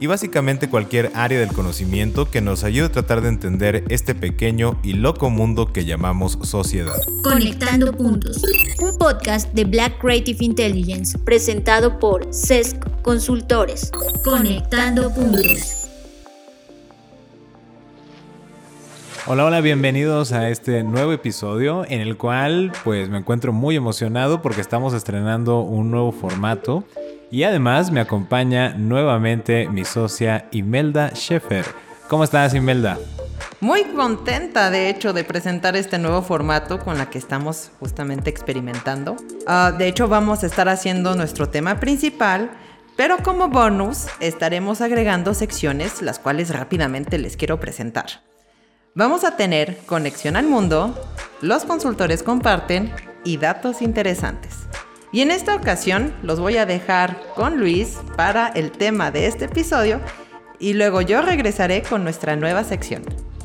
y básicamente cualquier área del conocimiento que nos ayude a tratar de entender este pequeño y loco mundo que llamamos sociedad. Conectando Puntos, un podcast de Black Creative Intelligence presentado por CESC Consultores. Conectando Puntos. Hola, hola, bienvenidos a este nuevo episodio en el cual pues me encuentro muy emocionado porque estamos estrenando un nuevo formato y además me acompaña nuevamente mi socia Imelda Scheffer. ¿Cómo estás Imelda? Muy contenta de hecho de presentar este nuevo formato con la que estamos justamente experimentando. Ah, de hecho vamos a estar haciendo nuestro tema principal, pero como bonus estaremos agregando secciones las cuales rápidamente les quiero presentar. Vamos a tener conexión al mundo, los consultores comparten y datos interesantes. Y en esta ocasión los voy a dejar con Luis para el tema de este episodio y luego yo regresaré con nuestra nueva sección.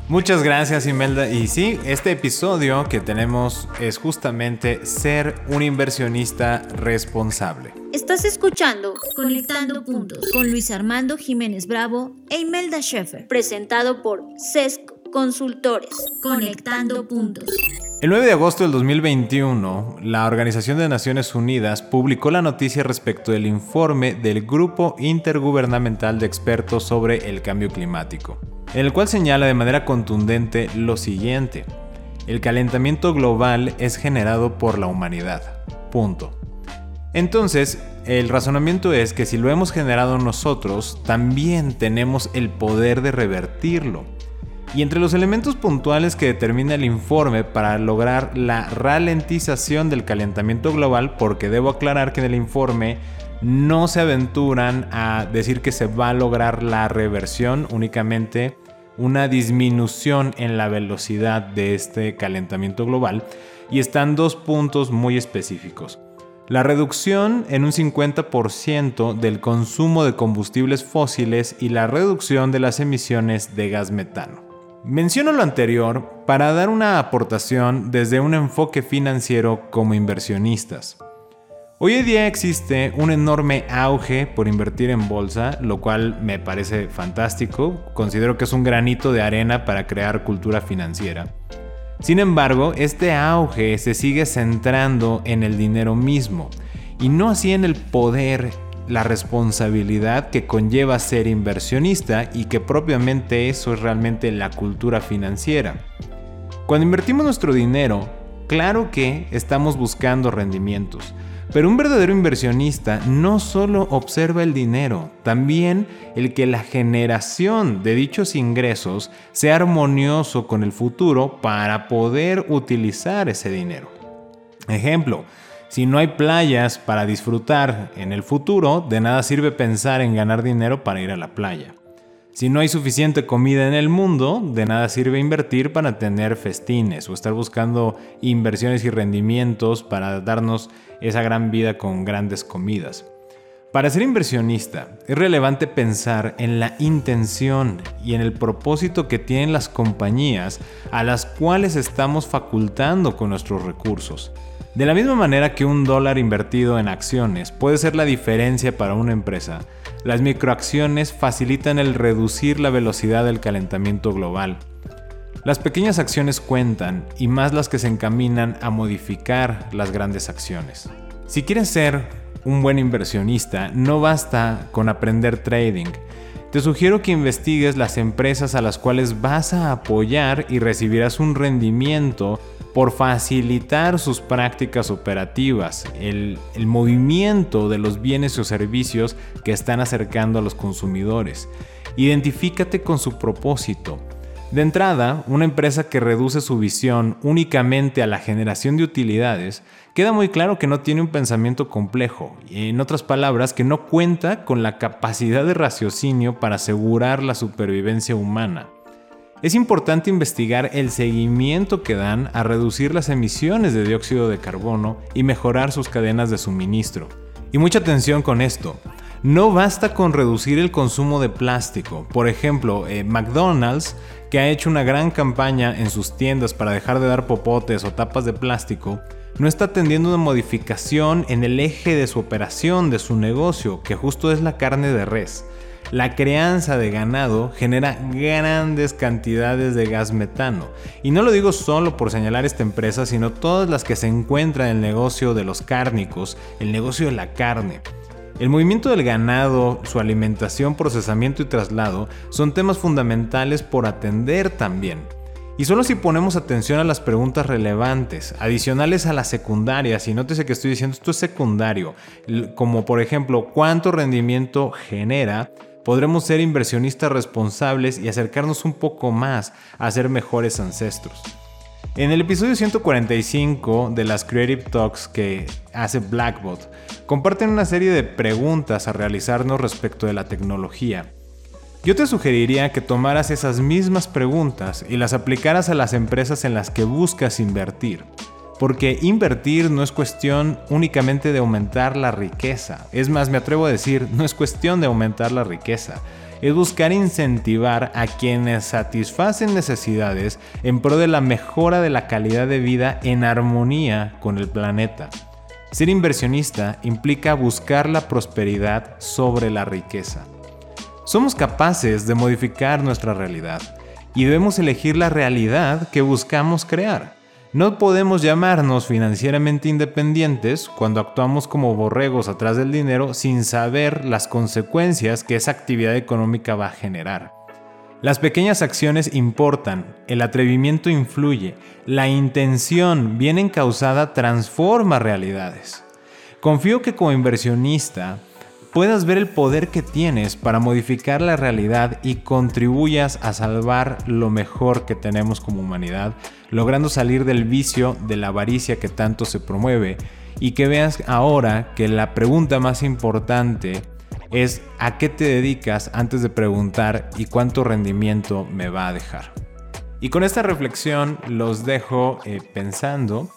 Muchas gracias Imelda. Y sí, este episodio que tenemos es justamente ser un inversionista responsable. Estás escuchando Conectando Puntos con Luis Armando Jiménez Bravo e Imelda Schaeffer, presentado por CESC Consultores. Conectando Puntos. El 9 de agosto del 2021, la Organización de Naciones Unidas publicó la noticia respecto del informe del Grupo Intergubernamental de Expertos sobre el Cambio Climático, en el cual señala de manera contundente lo siguiente. El calentamiento global es generado por la humanidad. Punto. Entonces, el razonamiento es que si lo hemos generado nosotros, también tenemos el poder de revertirlo. Y entre los elementos puntuales que determina el informe para lograr la ralentización del calentamiento global, porque debo aclarar que en el informe no se aventuran a decir que se va a lograr la reversión, únicamente una disminución en la velocidad de este calentamiento global, y están dos puntos muy específicos. La reducción en un 50% del consumo de combustibles fósiles y la reducción de las emisiones de gas metano. Menciono lo anterior para dar una aportación desde un enfoque financiero como inversionistas. Hoy en día existe un enorme auge por invertir en bolsa, lo cual me parece fantástico, considero que es un granito de arena para crear cultura financiera. Sin embargo, este auge se sigue centrando en el dinero mismo y no así en el poder la responsabilidad que conlleva ser inversionista y que propiamente eso es realmente la cultura financiera. Cuando invertimos nuestro dinero, claro que estamos buscando rendimientos, pero un verdadero inversionista no solo observa el dinero, también el que la generación de dichos ingresos sea armonioso con el futuro para poder utilizar ese dinero. Ejemplo, si no hay playas para disfrutar en el futuro, de nada sirve pensar en ganar dinero para ir a la playa. Si no hay suficiente comida en el mundo, de nada sirve invertir para tener festines o estar buscando inversiones y rendimientos para darnos esa gran vida con grandes comidas. Para ser inversionista es relevante pensar en la intención y en el propósito que tienen las compañías a las cuales estamos facultando con nuestros recursos. De la misma manera que un dólar invertido en acciones puede ser la diferencia para una empresa, las microacciones facilitan el reducir la velocidad del calentamiento global. Las pequeñas acciones cuentan y más las que se encaminan a modificar las grandes acciones. Si quieres ser un buen inversionista, no basta con aprender trading. Te sugiero que investigues las empresas a las cuales vas a apoyar y recibirás un rendimiento por facilitar sus prácticas operativas, el, movimiento de los bienes o servicios que están acercando a los consumidores. Identifícate con su propósito. De entrada, una empresa que reduce su visión únicamente a la generación de utilidades, queda muy claro que no tiene un pensamiento complejo, y en otras palabras, que no cuenta con la capacidad de raciocinio para asegurar la supervivencia humana. Es importante investigar el seguimiento que dan a reducir las emisiones de dióxido de carbono y mejorar sus cadenas de suministro. Y mucha atención con esto. No basta con reducir el consumo de plástico. Por ejemplo, eh, McDonald's, que ha hecho una gran campaña en sus tiendas para dejar de dar popotes o tapas de plástico, no está atendiendo una modificación en el eje de su operación, de su negocio, que justo es la carne de res. La crianza de ganado genera grandes cantidades de gas metano. Y no lo digo solo por señalar esta empresa, sino todas las que se encuentran en el negocio de los cárnicos, el negocio de la carne. El movimiento del ganado, su alimentación, procesamiento y traslado son temas fundamentales por atender también. Y solo si ponemos atención a las preguntas relevantes, adicionales a las secundarias, y nótese que estoy diciendo esto es secundario, como por ejemplo cuánto rendimiento genera, podremos ser inversionistas responsables y acercarnos un poco más a ser mejores ancestros. En el episodio 145 de las Creative Talks que hace Blackbot, comparten una serie de preguntas a realizarnos respecto de la tecnología. Yo te sugeriría que tomaras esas mismas preguntas y las aplicaras a las empresas en las que buscas invertir. Porque invertir no es cuestión únicamente de aumentar la riqueza. Es más, me atrevo a decir, no es cuestión de aumentar la riqueza es buscar incentivar a quienes satisfacen necesidades en pro de la mejora de la calidad de vida en armonía con el planeta. Ser inversionista implica buscar la prosperidad sobre la riqueza. Somos capaces de modificar nuestra realidad y debemos elegir la realidad que buscamos crear. No podemos llamarnos financieramente independientes cuando actuamos como borregos atrás del dinero sin saber las consecuencias que esa actividad económica va a generar. Las pequeñas acciones importan, el atrevimiento influye, la intención bien encausada transforma realidades. Confío que como inversionista puedas ver el poder que tienes para modificar la realidad y contribuyas a salvar lo mejor que tenemos como humanidad, logrando salir del vicio de la avaricia que tanto se promueve y que veas ahora que la pregunta más importante es a qué te dedicas antes de preguntar y cuánto rendimiento me va a dejar. Y con esta reflexión los dejo eh, pensando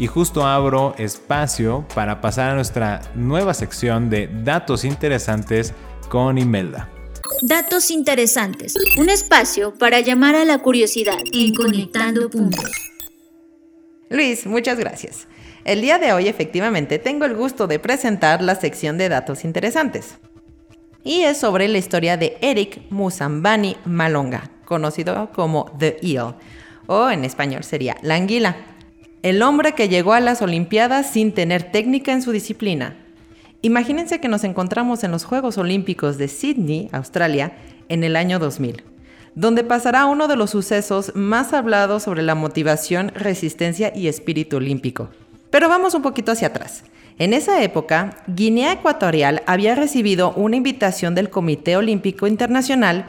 y justo abro espacio para pasar a nuestra nueva sección de datos interesantes con Imelda. Datos interesantes, un espacio para llamar a la curiosidad en Conectando Puntos. Luis, muchas gracias. El día de hoy efectivamente tengo el gusto de presentar la sección de datos interesantes. Y es sobre la historia de Eric Musambani Malonga, conocido como The Eel, o en español sería la anguila el hombre que llegó a las Olimpiadas sin tener técnica en su disciplina. Imagínense que nos encontramos en los Juegos Olímpicos de Sydney, Australia, en el año 2000, donde pasará uno de los sucesos más hablados sobre la motivación, resistencia y espíritu olímpico. Pero vamos un poquito hacia atrás. En esa época, Guinea Ecuatorial había recibido una invitación del Comité Olímpico Internacional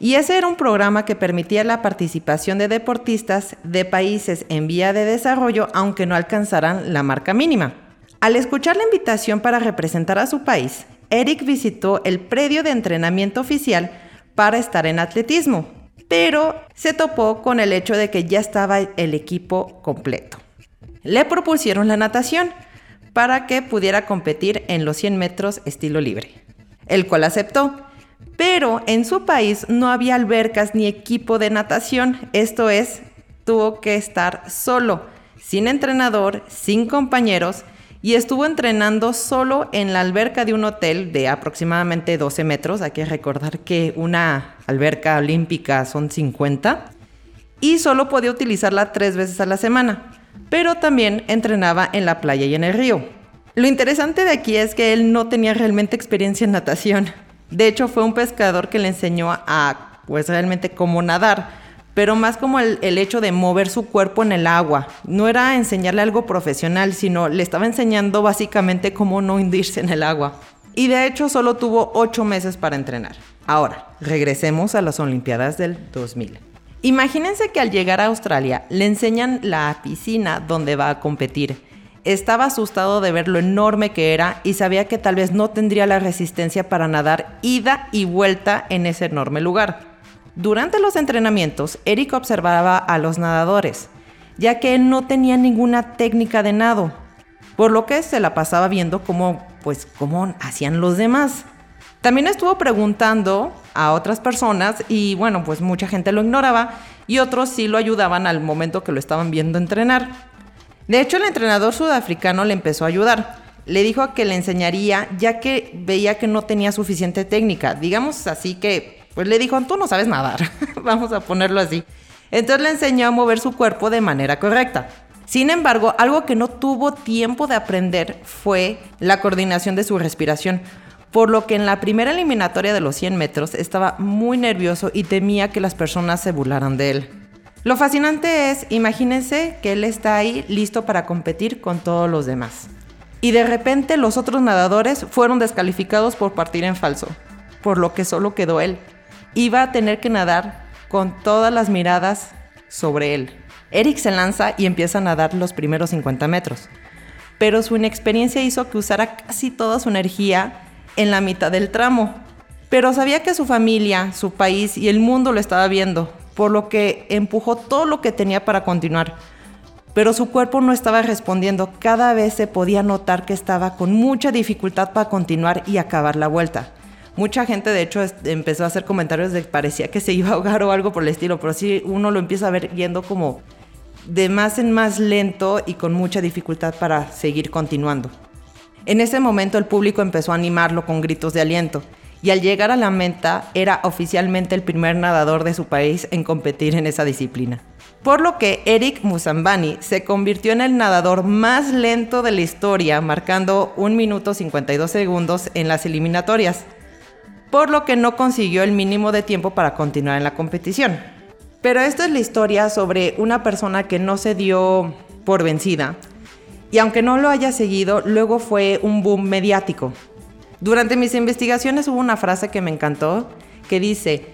y ese era un programa que permitía la participación de deportistas de países en vía de desarrollo aunque no alcanzaran la marca mínima. Al escuchar la invitación para representar a su país, Eric visitó el predio de entrenamiento oficial para estar en atletismo, pero se topó con el hecho de que ya estaba el equipo completo. Le propusieron la natación para que pudiera competir en los 100 metros estilo libre, el cual aceptó pero en su país no había albercas ni equipo de natación, esto es, tuvo que estar solo, sin entrenador, sin compañeros, y estuvo entrenando solo en la alberca de un hotel de aproximadamente 12 metros. Hay que recordar que una alberca olímpica son 50. Y solo podía utilizarla tres veces a la semana. Pero también entrenaba en la playa y en el río. Lo interesante de aquí es que él no tenía realmente experiencia en natación. De hecho, fue un pescador que le enseñó a, pues realmente cómo nadar, pero más como el, hecho de mover su cuerpo en el agua. No era enseñarle algo profesional, sino le estaba enseñando básicamente cómo no hundirse en el agua. Y de hecho solo tuvo ocho meses para entrenar. Ahora, regresemos a las Olimpiadas del 2000. Imagínense que al llegar a Australia le enseñan la piscina donde va a competir estaba asustado de ver lo enorme que era y sabía que tal vez no tendría la resistencia para nadar ida y vuelta en ese enorme lugar. Durante los entrenamientos, Eric observaba a los nadadores, ya que él no tenía ninguna técnica de nado. por lo que se la pasaba viendo cómo, pues, cómo hacían los demás. También estuvo preguntando a otras personas y bueno, pues mucha gente lo ignoraba y otros sí lo ayudaban al momento que lo estaban viendo entrenar. De hecho, el entrenador sudafricano le empezó a ayudar. Le dijo que le enseñaría ya que veía que no tenía suficiente técnica. Digamos así que, pues le dijo, tú no sabes nadar. Vamos a ponerlo así. Entonces le enseñó a mover su cuerpo de manera correcta. Sin embargo, algo que no tuvo tiempo de aprender fue la coordinación de su respiración por lo que en la primera eliminatoria de los 100 metros estaba muy nervioso y temía que las personas se burlaran de él. Lo fascinante es, imagínense que él está ahí listo para competir con todos los demás. Y de repente los otros nadadores fueron descalificados por partir en falso, por lo que solo quedó él. Iba a tener que nadar con todas las miradas sobre él. Eric se lanza y empieza a nadar los primeros 50 metros, pero su inexperiencia hizo que usara casi toda su energía en la mitad del tramo. Pero sabía que su familia, su país y el mundo lo estaba viendo, por lo que empujó todo lo que tenía para continuar. Pero su cuerpo no estaba respondiendo, cada vez se podía notar que estaba con mucha dificultad para continuar y acabar la vuelta. Mucha gente de hecho empezó a hacer comentarios de que parecía que se iba a ahogar o algo por el estilo, pero sí uno lo empieza a ver yendo como de más en más lento y con mucha dificultad para seguir continuando. En ese momento el público empezó a animarlo con gritos de aliento y al llegar a la meta era oficialmente el primer nadador de su país en competir en esa disciplina. Por lo que Eric Musambani se convirtió en el nadador más lento de la historia, marcando 1 minuto 52 segundos en las eliminatorias, por lo que no consiguió el mínimo de tiempo para continuar en la competición. Pero esta es la historia sobre una persona que no se dio por vencida, y aunque no lo haya seguido, luego fue un boom mediático. Durante mis investigaciones hubo una frase que me encantó que dice,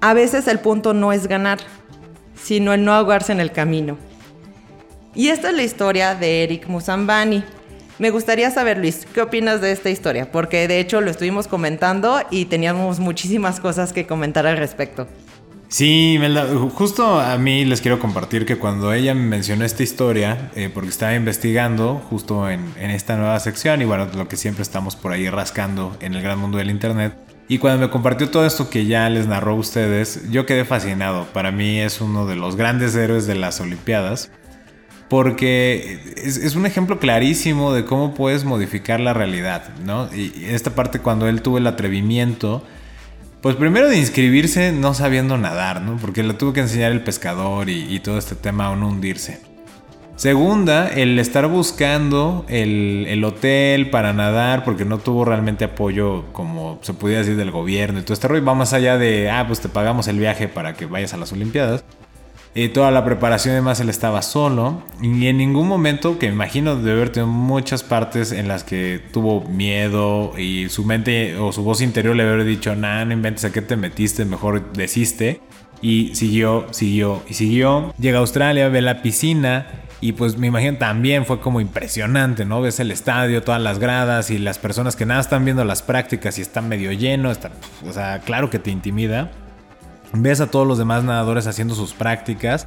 a veces el punto no es ganar, sino el no ahogarse en el camino. Y esta es la historia de Eric Musambani. Me gustaría saber, Luis, ¿qué opinas de esta historia? Porque de hecho lo estuvimos comentando y teníamos muchísimas cosas que comentar al respecto. Sí, justo a mí les quiero compartir que cuando ella me mencionó esta historia, eh, porque estaba investigando justo en, esta nueva sección y bueno, lo que siempre estamos por ahí rascando en el gran mundo del Internet, y cuando me compartió todo esto que ya les narró a ustedes, yo quedé fascinado. Para mí es uno de los grandes héroes de las Olimpiadas. Porque es, es, un ejemplo clarísimo de cómo puedes modificar la realidad, ¿no? Y esta parte cuando él tuvo el atrevimiento pues primero de inscribirse no sabiendo nadar, ¿no? Porque le tuvo que enseñar el pescador y, todo este tema a no hundirse. Segunda, el estar buscando el, hotel para nadar porque no tuvo realmente apoyo, como se podía decir, del gobierno y todo este rollo. Va más allá de, ah, pues te pagamos el viaje para que vayas a las Olimpiadas. Y toda la preparación además él estaba solo y en ningún momento, que me imagino de haber tenido muchas partes en las que tuvo miedo y su mente o su voz interior le haber dicho, nah, no inventes a qué te metiste, mejor desiste. Y siguió, siguió y siguió. Llega a Australia, ve la piscina y pues me imagino también fue como impresionante, ¿no? Ves el estadio, todas las gradas y las personas que nada están viendo las prácticas y están medio lleno, está, o sea, claro que te intimida ves a todos los demás nadadores haciendo sus prácticas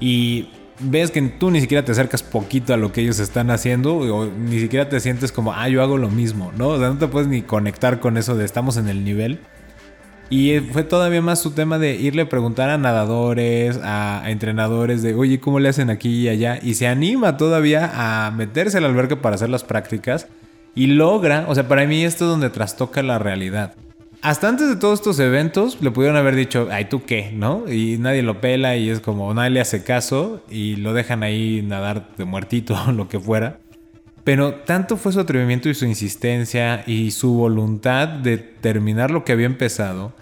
y ves que tú ni siquiera te acercas poquito a lo que ellos están haciendo ni siquiera te sientes como, ah, yo hago lo mismo, ¿no? O sea, no te puedes ni conectar con eso de estamos en el nivel. Y fue todavía más su tema de irle a preguntar a nadadores, a, entrenadores de, oye, ¿cómo le hacen aquí y allá? Y se anima todavía a meterse al albergue para hacer las prácticas y logra, o sea, para mí esto es donde trastoca la realidad hasta antes de todos estos eventos le pudieron haber dicho, ay, ¿tú qué? ¿No? Y nadie lo pela y es como nadie le hace caso y lo dejan ahí nadar de muertito o lo que fuera. Pero tanto fue su atrevimiento y su insistencia y su voluntad de terminar lo que había empezado,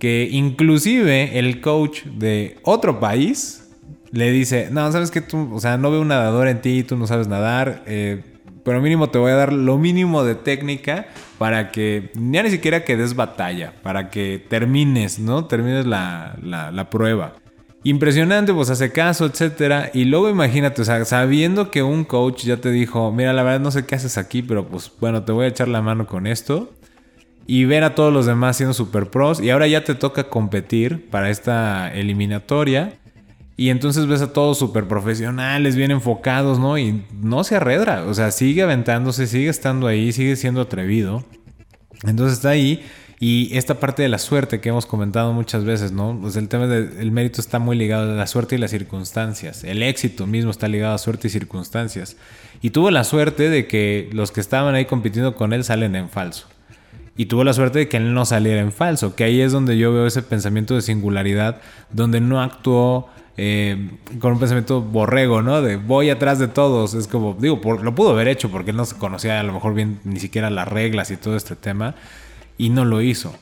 que inclusive el coach de otro país le dice, no, sabes que tú, o sea, no veo un nadador en ti, tú no sabes nadar, eh, pero mínimo te voy a dar lo mínimo de técnica para que ya ni siquiera que des batalla, para que termines, ¿no? Termines la, la, prueba. Impresionante, pues hace caso, etcétera. Y luego imagínate, sabiendo que un coach ya te dijo, mira, la verdad no sé qué haces aquí, pero pues bueno, te voy a echar la mano con esto. Y ver a todos los demás siendo super pros. Y ahora ya te toca competir para esta eliminatoria. Y entonces ves a todos súper profesionales, bien enfocados, ¿no? Y no se arredra, o sea, sigue aventándose, sigue estando ahí, sigue siendo atrevido. Entonces está ahí y esta parte de la suerte que hemos comentado muchas veces, ¿no? Pues el tema del mérito está muy ligado a la suerte y las circunstancias. El éxito mismo está ligado a suerte y circunstancias. Y tuvo la suerte de que los que estaban ahí compitiendo con él salen en falso. Y tuvo la suerte de que él no saliera en falso, que ahí es donde yo veo ese pensamiento de singularidad, donde no actuó eh, con un pensamiento borrego, ¿no? De voy atrás de todos. Es como, digo, lo pudo haber hecho porque él no se conocía a lo mejor bien ni siquiera las reglas y todo este tema y no lo hizo.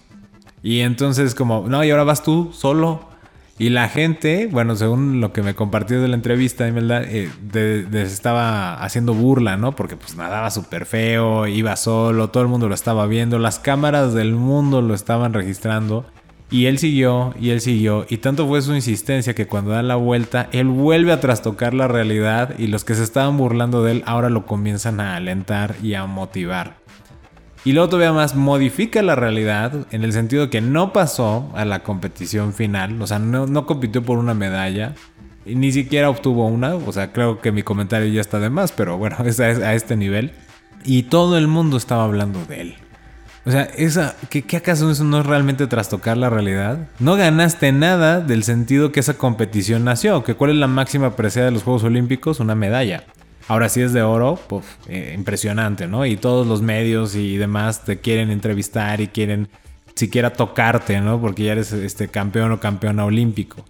Y entonces como, no, y ahora vas tú solo. Y la gente, bueno, según lo que me compartió de la entrevista, eh, estaba haciendo burla, ¿no? Porque pues nadaba súper feo, iba solo, todo el mundo lo estaba viendo, las cámaras del mundo lo estaban registrando. Y él siguió, y él siguió, y tanto fue su insistencia que cuando da la vuelta, él vuelve a trastocar la realidad y los que se estaban burlando de él ahora lo comienzan a alentar y a motivar. Y luego todavía más modifica la realidad en el sentido que no pasó a la competición final, o sea, no, compitió por una medalla, y ni siquiera obtuvo una, o sea, creo que mi comentario ya está de más, pero bueno, es a, este nivel. Y todo el mundo estaba hablando de él. O sea, esa, ¿qué, ¿qué, acaso eso no es realmente trastocar la realidad? No ganaste nada del sentido que esa competición nació, que cuál es la máxima preciada de los Juegos Olímpicos, una medalla. Ahora sí es de oro, pues impresionante, ¿no? Y todos los medios y demás te quieren entrevistar y quieren siquiera tocarte, ¿no? Porque ya eres este campeón o campeona olímpico.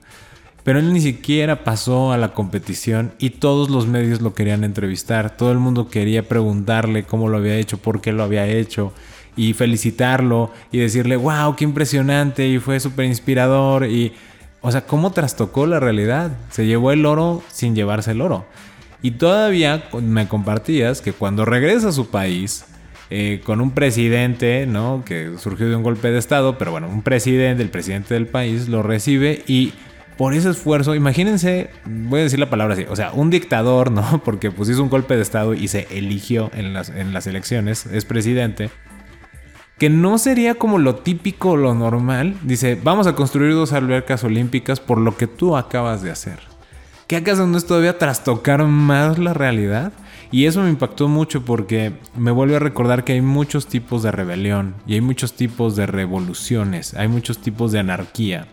Pero él ni siquiera pasó a la competición y todos los medios lo querían entrevistar. Todo el mundo quería preguntarle cómo lo había hecho, por qué lo había hecho y felicitarlo y decirle, wow, qué impresionante y fue súper inspirador y, o sea, cómo trastocó la realidad. Se llevó el oro sin llevarse el oro. Y todavía me compartías que cuando regresa a su país, eh, con un presidente, ¿no? Que surgió de un golpe de Estado, pero bueno, un presidente, el presidente del país, lo recibe y por ese esfuerzo, imagínense, voy a decir la palabra así, o sea, un dictador, ¿no? Porque pues hizo un golpe de Estado y se eligió en las, en las elecciones, es presidente, que no sería como lo típico, lo normal, dice, vamos a construir dos albercas olímpicas por lo que tú acabas de hacer. ¿Qué acaso no es todavía trastocar más la realidad? Y eso me impactó mucho porque me vuelve a recordar que hay muchos tipos de rebelión y hay muchos tipos de revoluciones, hay muchos tipos de anarquía.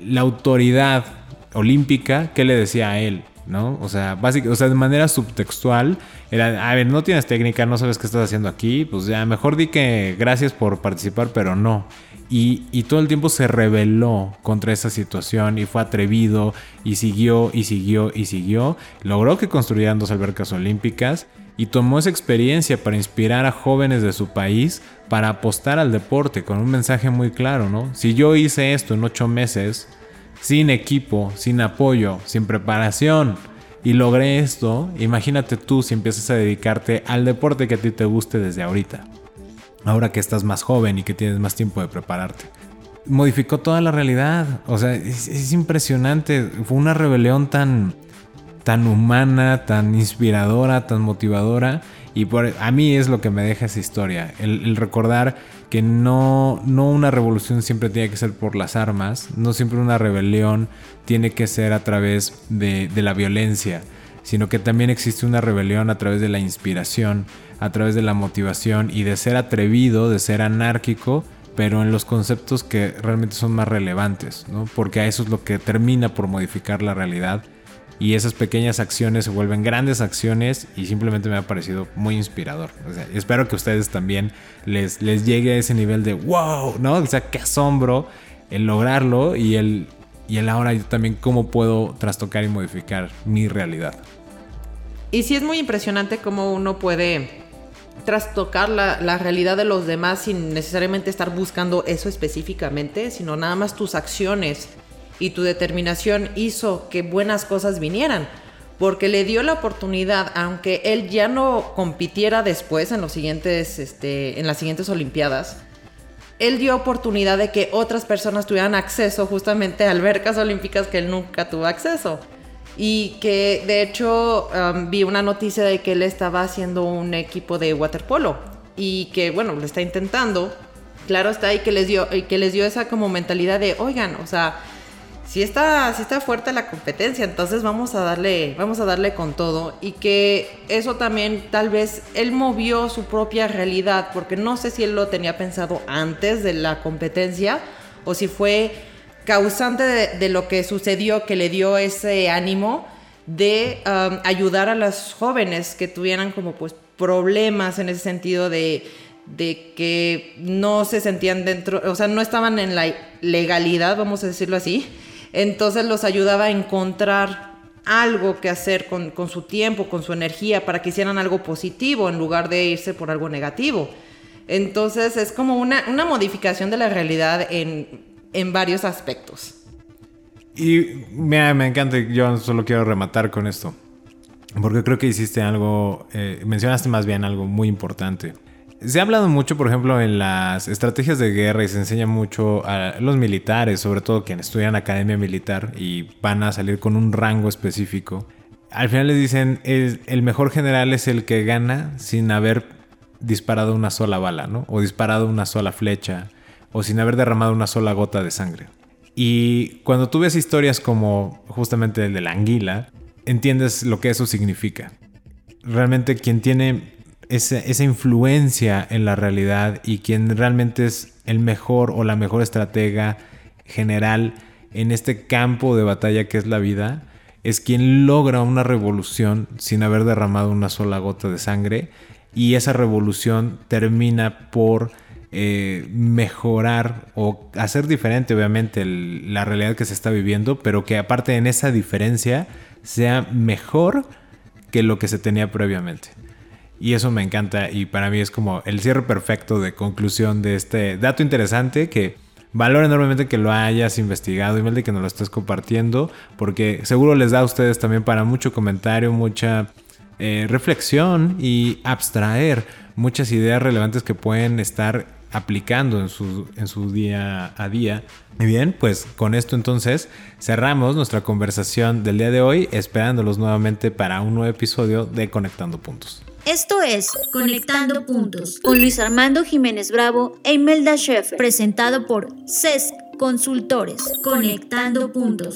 La autoridad olímpica, ¿qué le decía a él? ¿No? O sea, o sea, de manera subtextual, era, a ver, no tienes técnica, no sabes qué estás haciendo aquí, pues ya, mejor di que gracias por participar, pero no. Y, todo el tiempo se rebeló contra esa situación y fue atrevido y siguió y siguió y siguió. Logró que construyeran dos albercas olímpicas y tomó esa experiencia para inspirar a jóvenes de su país para apostar al deporte con un mensaje muy claro, ¿no? Si yo hice esto en ocho meses, sin equipo, sin apoyo, sin preparación, y logré esto, imagínate tú si empiezas a dedicarte al deporte que a ti te guste desde ahorita ahora que estás más joven y que tienes más tiempo de prepararte. Modificó toda la realidad. O sea, es, impresionante. Fue una rebelión tan, tan humana, tan inspiradora, tan motivadora. Y por, a mí es lo que me deja esa historia. El, recordar que no, no una revolución siempre tiene que ser por las armas. No siempre una rebelión tiene que ser a través de, de la violencia. Sino que también existe una rebelión a través de la inspiración a través de la motivación y de ser atrevido, de ser anárquico, pero en los conceptos que realmente son más relevantes, ¿no? Porque a eso es lo que termina por modificar la realidad y esas pequeñas acciones se vuelven grandes acciones y simplemente me ha parecido muy inspirador. espero que a ustedes también les, les llegue a ese nivel de wow, ¿no? O sea, qué asombro el lograrlo y el, y el ahora yo también cómo puedo trastocar y modificar mi realidad. Y sí es muy impresionante cómo uno puede trastocar la, la, realidad de los demás sin necesariamente estar buscando eso específicamente, sino nada más tus acciones y tu determinación hizo que buenas cosas vinieran. Porque le dio la oportunidad, aunque él ya no compitiera después en, los siguientes, este, en las siguientes Olimpiadas, él dio oportunidad de que otras personas tuvieran acceso justamente a albercas olímpicas que él nunca tuvo acceso y que de hecho um, vi una noticia de que él estaba haciendo un equipo de waterpolo y que bueno, lo está intentando. Claro está ahí que les dio que les dio esa como mentalidad de, "Oigan, o sea, sí está, sí está fuerte la competencia, entonces vamos a darle, vamos a darle con todo y que eso también tal vez él movió su propia realidad, porque no sé si él lo tenía pensado antes de la competencia o si fue causante de, lo que sucedió que le dio ese ánimo de um, ayudar a las jóvenes que tuvieran como pues problemas en ese sentido de de que no se sentían dentro, o sea, no estaban en la legalidad, vamos a decirlo así, entonces los ayudaba a encontrar algo que hacer con, su tiempo, con su energía, para que hicieran algo positivo en lugar de irse por algo negativo. Entonces es como una, modificación de la realidad en, varios aspectos. Y mira, me encanta, yo solo quiero rematar con esto, porque creo que hiciste algo, eh, mencionaste más bien algo muy importante. Se ha hablado mucho, por ejemplo, en las estrategias de guerra y se enseña mucho a los militares, sobre todo quienes estudian academia militar y van a salir con un rango específico. Al final les dicen, el, el mejor general es el que gana sin haber disparado una sola bala, ¿no? O disparado una sola flecha, o sin haber derramado una sola gota de sangre. Y cuando tú ves historias como justamente el de la anguila, entiendes lo que eso significa. Realmente quien tiene esa, influencia en la realidad y quien realmente es el mejor o la mejor estratega general en este campo de batalla que es la vida, es quien logra una revolución sin haber derramado una sola gota de sangre y esa revolución termina por eh, mejorar o hacer diferente obviamente la realidad que se está viviendo, pero que aparte en esa diferencia sea mejor que lo que se tenía previamente. Y eso me encanta y para mí es como el cierre perfecto de conclusión de este dato interesante que valoro enormemente que lo hayas investigado y de que nos lo estés compartiendo porque seguro les da a ustedes también para mucho comentario, mucha eh, reflexión y abstraer muchas ideas relevantes que pueden estar aplicando en su, en su día a día. Y bien, pues con esto entonces cerramos nuestra conversación del día de hoy, esperándolos nuevamente para un nuevo episodio de Conectando Puntos. Esto es Conectando Puntos con Luis Armando Jiménez Bravo e Imelda Schaeffer, presentado por CESC Consultores. Conectando Puntos.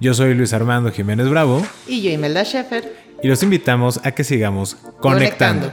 Yo soy Luis Armando Jiménez Bravo. Y yo Imelda Schaeffer. Y los invitamos a que sigamos conectando.